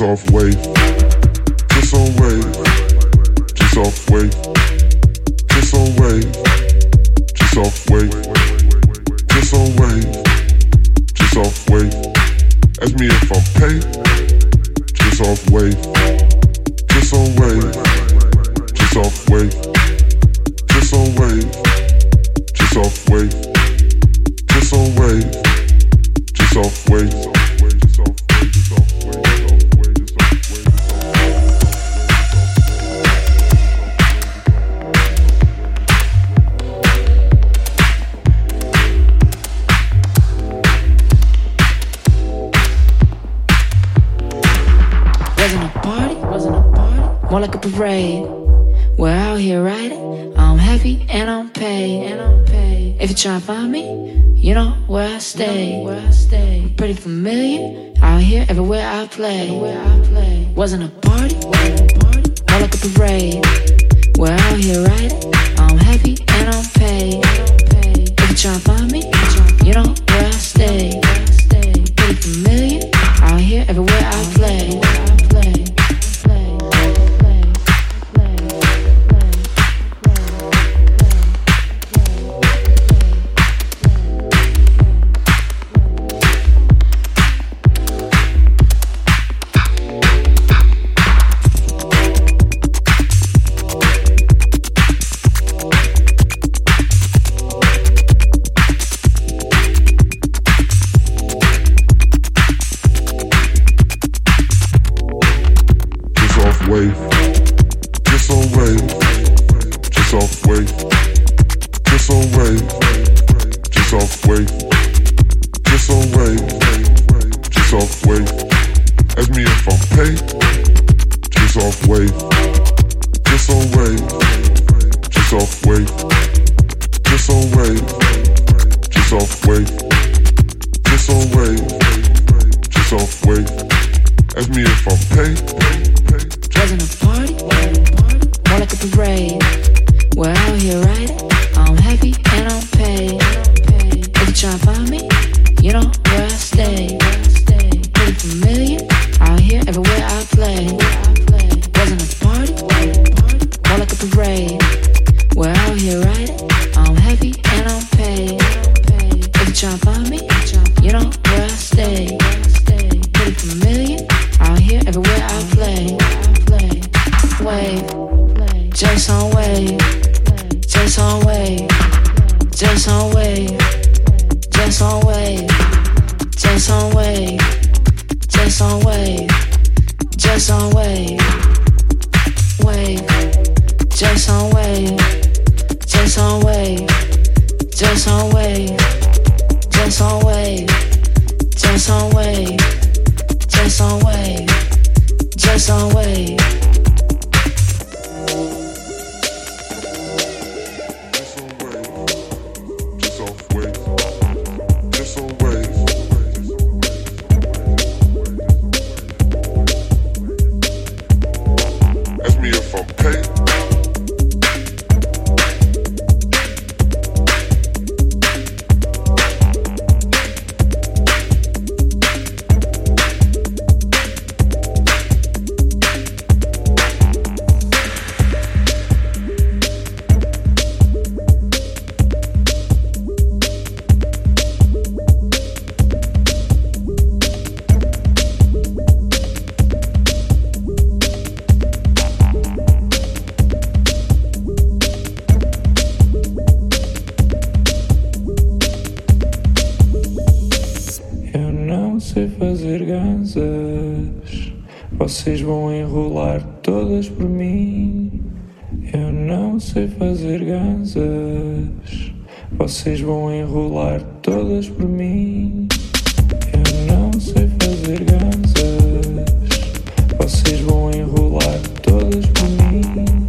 Off more like a parade. We're out here riding. I'm happy and I'm paid. And I'm paid. If you try to find me, you know where I stay. Where I stay. Pretty familiar. Out here, everywhere I play. Everywhere I play. Wasn't a party. Wasn't a party. More like a parade. We're out here riding. I'm happy and I'm paid. If you try to find me, you know where I stay. Pretty familiar. Out here, everywhere I play. Vocês vão enrolar todas por mim. Eu não sei fazer ganzas. Vocês vão enrolar todas por mim.